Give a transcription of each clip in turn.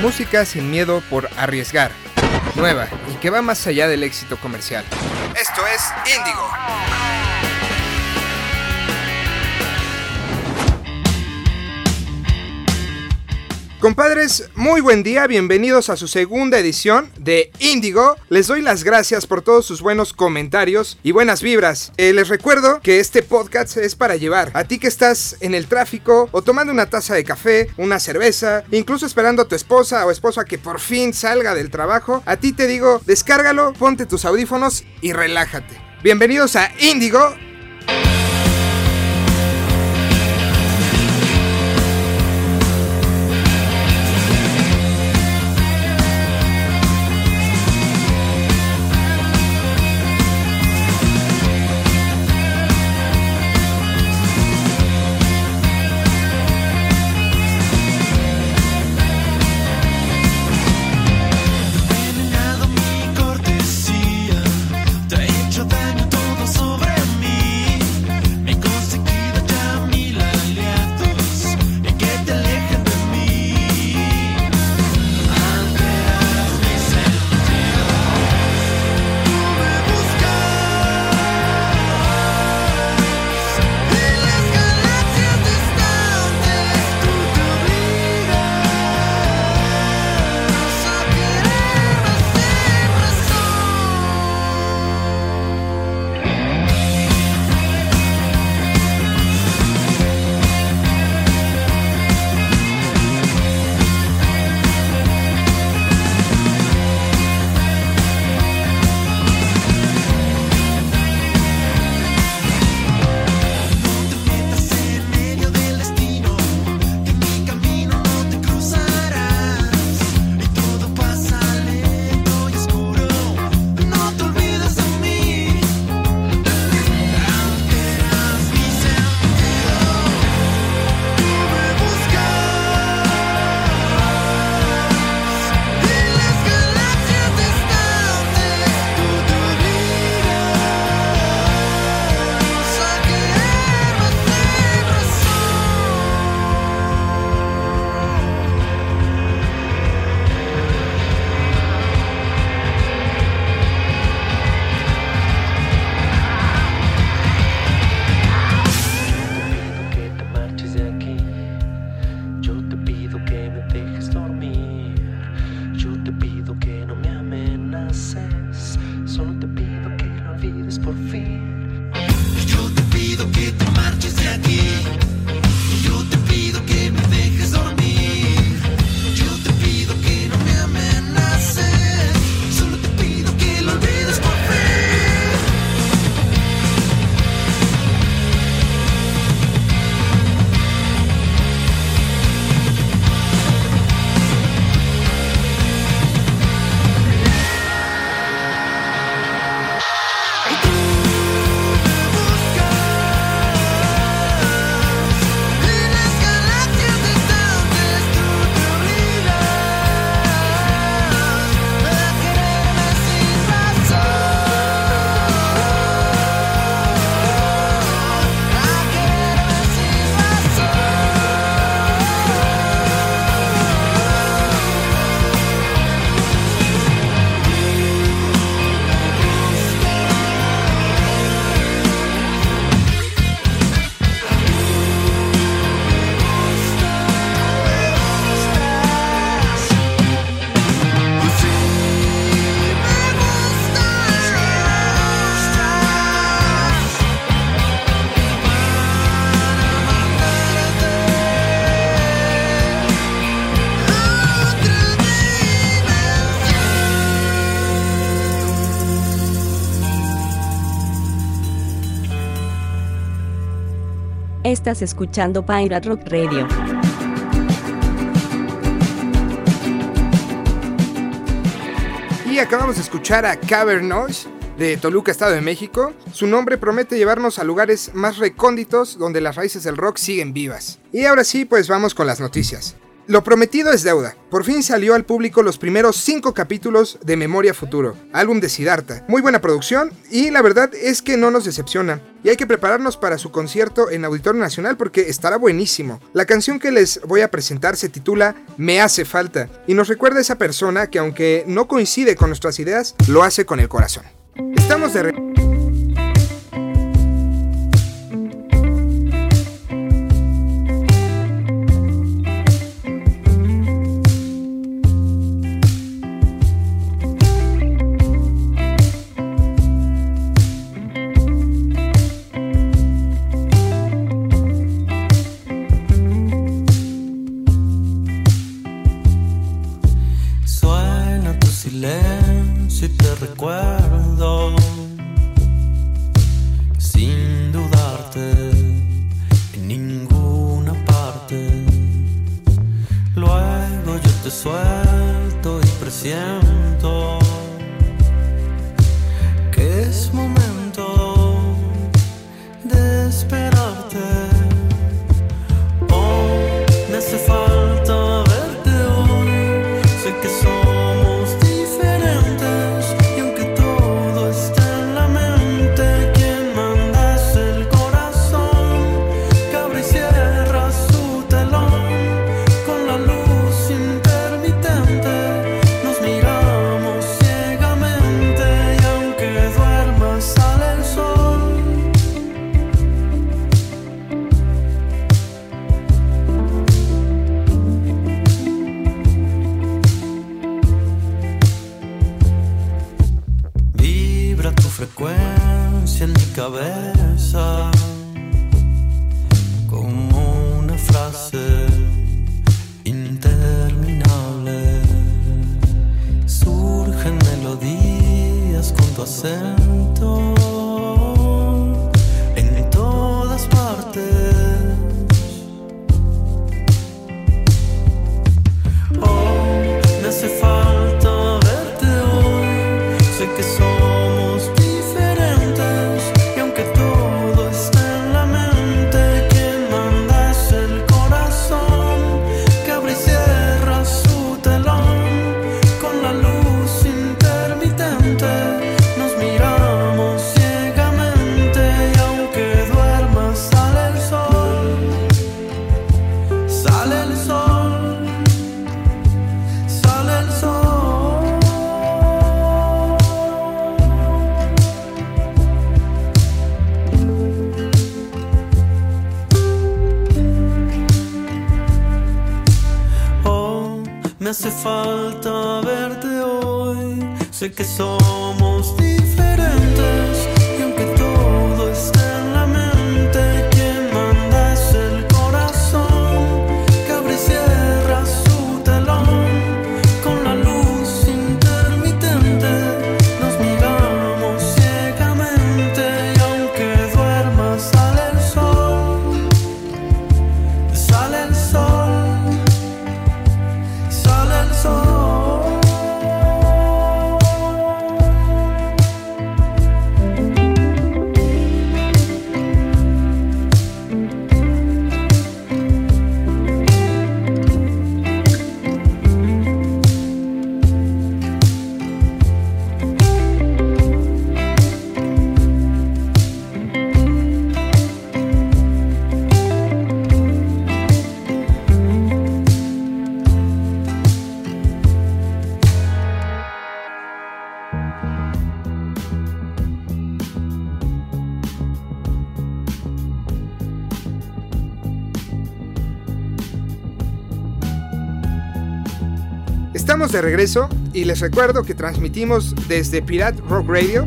Música sin miedo por arriesgar. Nueva y que va más allá del éxito comercial. Esto es Índigo. Compadres, muy buen día, bienvenidos a su segunda edición de Índigo. Les doy las gracias por todos sus buenos comentarios y buenas vibras. Eh, les recuerdo que este podcast es para llevar a ti que estás en el tráfico o tomando una taza de café, una cerveza, incluso esperando a tu esposa o esposo a que por fin salga del trabajo. A ti te digo, descárgalo, ponte tus audífonos y relájate. Bienvenidos a Índigo Estás escuchando Pirate Rock Radio. Y acabamos de escuchar a Cavernoise de Toluca, Estado de México. Su nombre promete llevarnos a lugares más recónditos donde las raíces del rock siguen vivas. Y ahora sí, pues vamos con las noticias. Lo prometido es deuda. Por fin salió al público los primeros cinco capítulos de Memoria Futuro, álbum de Siddhartha. Muy buena producción y la verdad es que no nos decepciona. Y hay que prepararnos para su concierto en Auditorio Nacional porque estará buenísimo. La canción que les voy a presentar se titula Me hace falta y nos recuerda a esa persona que aunque no coincide con nuestras ideas, lo hace con el corazón. Estamos de Estamos de regreso y les recuerdo que transmitimos desde Pirate Rock Radio.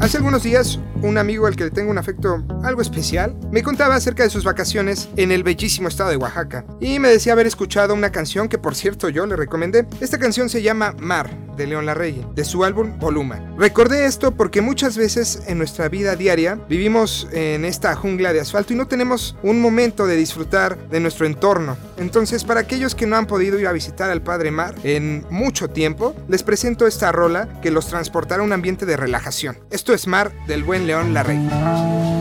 Hace algunos días un amigo al que le tengo un afecto algo especial, me contaba acerca de sus vacaciones en el bellísimo estado de Oaxaca y me decía haber escuchado una canción que por cierto yo le recomendé. Esta canción se llama Mar de León Larregui, de su álbum Voluma. Recordé esto porque muchas veces en nuestra vida diaria vivimos en esta jungla de asfalto y no tenemos un momento de disfrutar de nuestro entorno. Entonces, para aquellos que no han podido ir a visitar al Padre Mar en mucho tiempo, les presento esta rola que los transportará a un ambiente de relajación. Esto es Mar del buen León Larregui.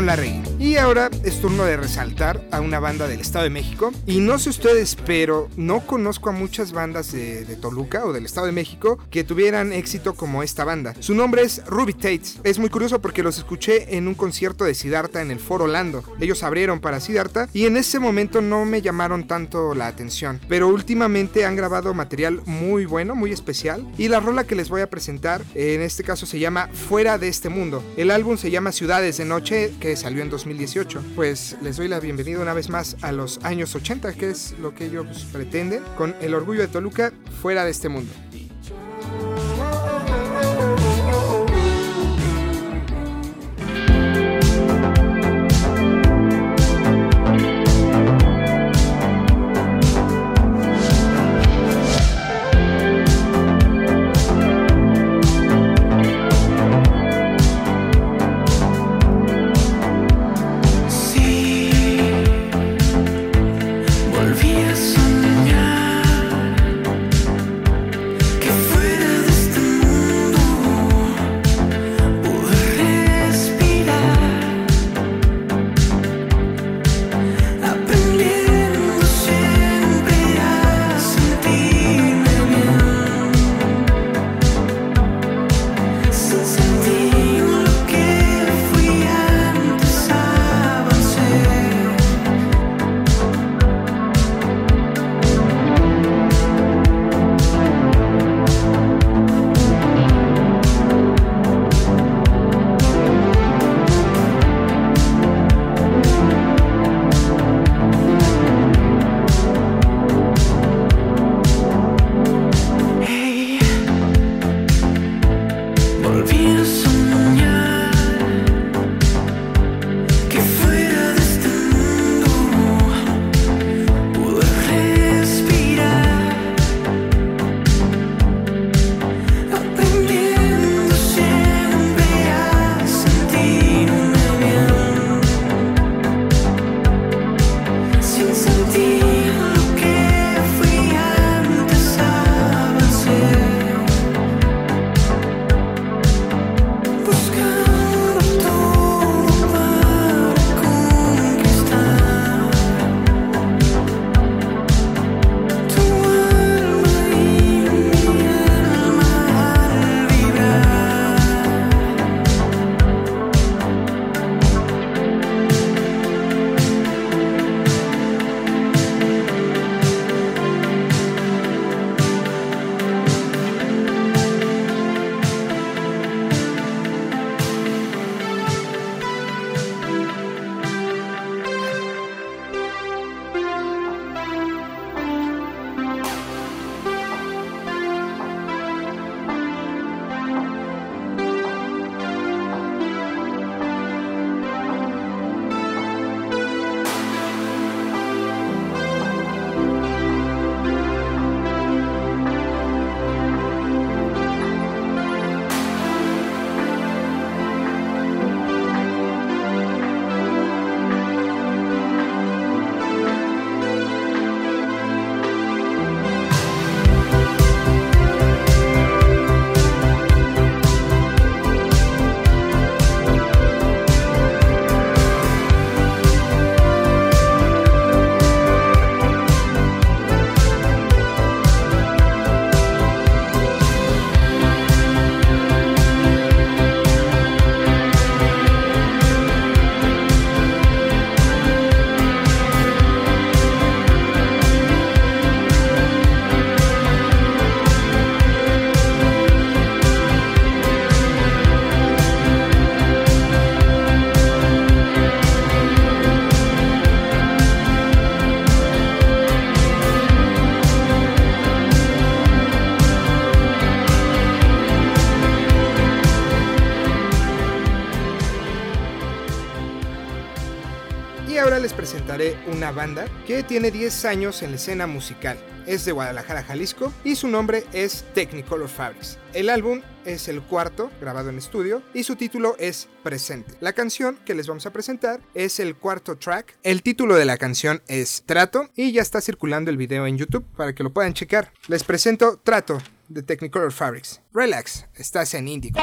Larregui. Ahora es turno de resaltar a una banda del Estado de México. Y no sé ustedes, pero no conozco a muchas bandas de, Toluca o del Estado de México que tuvieran éxito como esta banda. Su nombre es Ruby Tates. Es muy curioso porque los escuché en un concierto de Siddhartha en el Foro Lando. Ellos abrieron para Siddhartha y en ese momento no me llamaron tanto la atención. Pero últimamente han grabado material muy bueno, muy especial. Y la rola que les voy a presentar en este caso se llama Fuera de este mundo. El álbum se llama Ciudades de Noche que salió en 2018. Pues les doy la bienvenida una vez más a los años 80, que es lo que ellos pretenden, con el orgullo de Toluca fuera de este mundo. Una banda que tiene 10 años en la escena musical. Es de Guadalajara, Jalisco y su nombre es Technicolor Fabrics. El álbum es el cuarto grabado en estudio y su título es Presente. La canción que les vamos a presentar es el cuarto track. El título de la canción es Trato y ya está circulando el video en YouTube para que lo puedan checar. Les presento Trato de Technicolor Fabrics. Relax, estás en Indigo.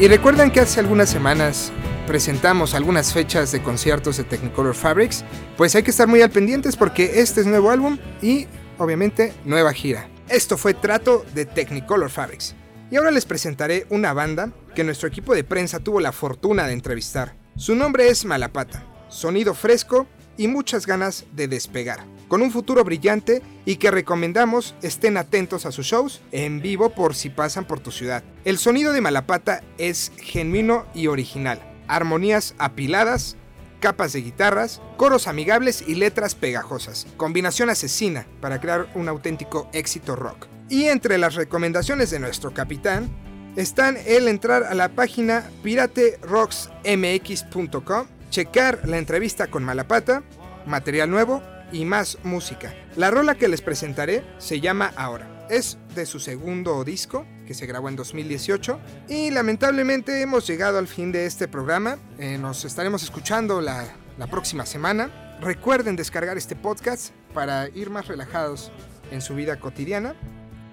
Y recuerdan que hace algunas semanas presentamos algunas fechas de conciertos de Technicolor Fabrics, pues hay que estar muy al pendientes porque este es nuevo álbum y obviamente nueva gira. Esto fue Trato de Technicolor Fabrics. Y ahora les presentaré una banda que nuestro equipo de prensa tuvo la fortuna de entrevistar. Su nombre es Malapata, sonido fresco y muchas ganas de despegar, con un futuro brillante y que recomendamos estén atentos a sus shows en vivo por si pasan por tu ciudad. El sonido de Malapata es genuino y original, armonías apiladas, capas de guitarras, coros amigables y letras pegajosas, combinación asesina para crear un auténtico éxito rock. Y entre las recomendaciones de nuestro capitán están el entrar a la página piraterocksmx.com, checar la entrevista con Malapata, material nuevo y más música. La rola que les presentaré se llama Ahora. Es de su segundo disco, que se grabó en 2018. Y lamentablemente hemos llegado al fin de este programa. Eh, nos estaremos escuchando la, la próxima semana. Recuerden descargar este podcast para ir más relajados en su vida cotidiana.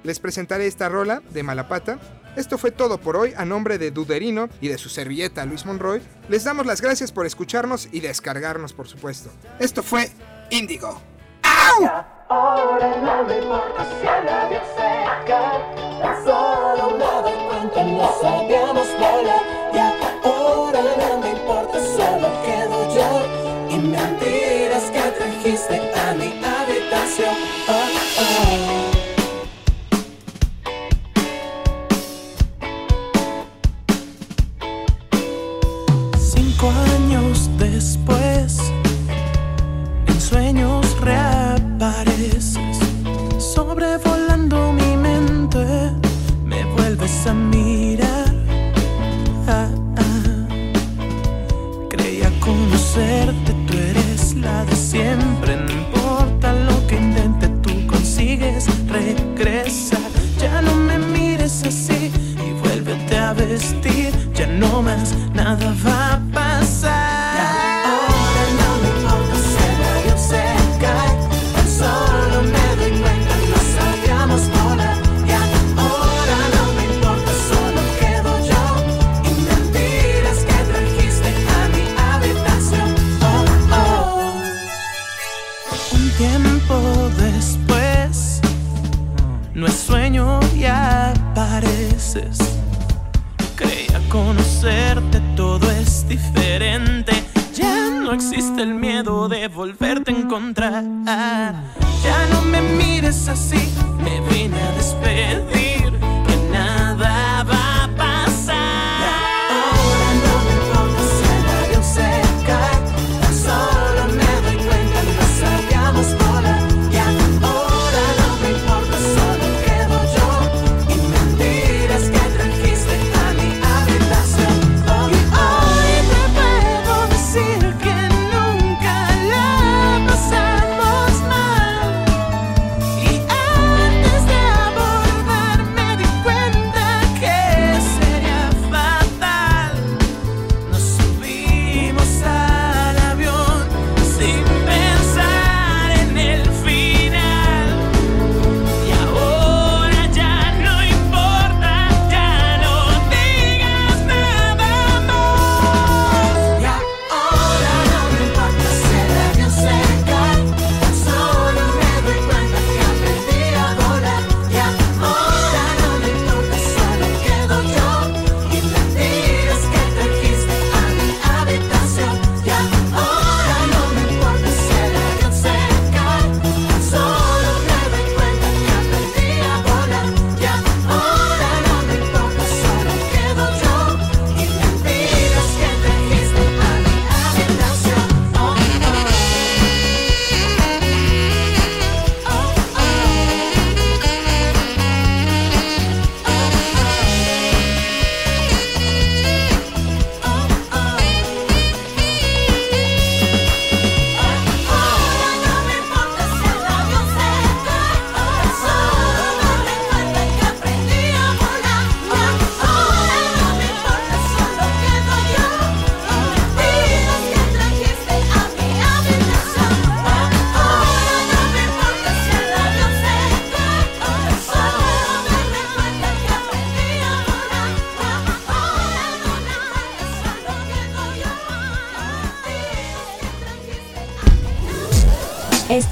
Les presentaré esta rola de Malapata. Esto fue todo por hoy a nombre de Duderino y de su servilleta Luis Monroy. Les damos las gracias por escucharnos y descargarnos, por supuesto. Esto fue Índigo. Mentiras que a mi habitación oh, oh. Volverte a encontrar.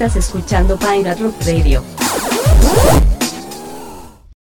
Estás escuchando Pirate Rock Radio.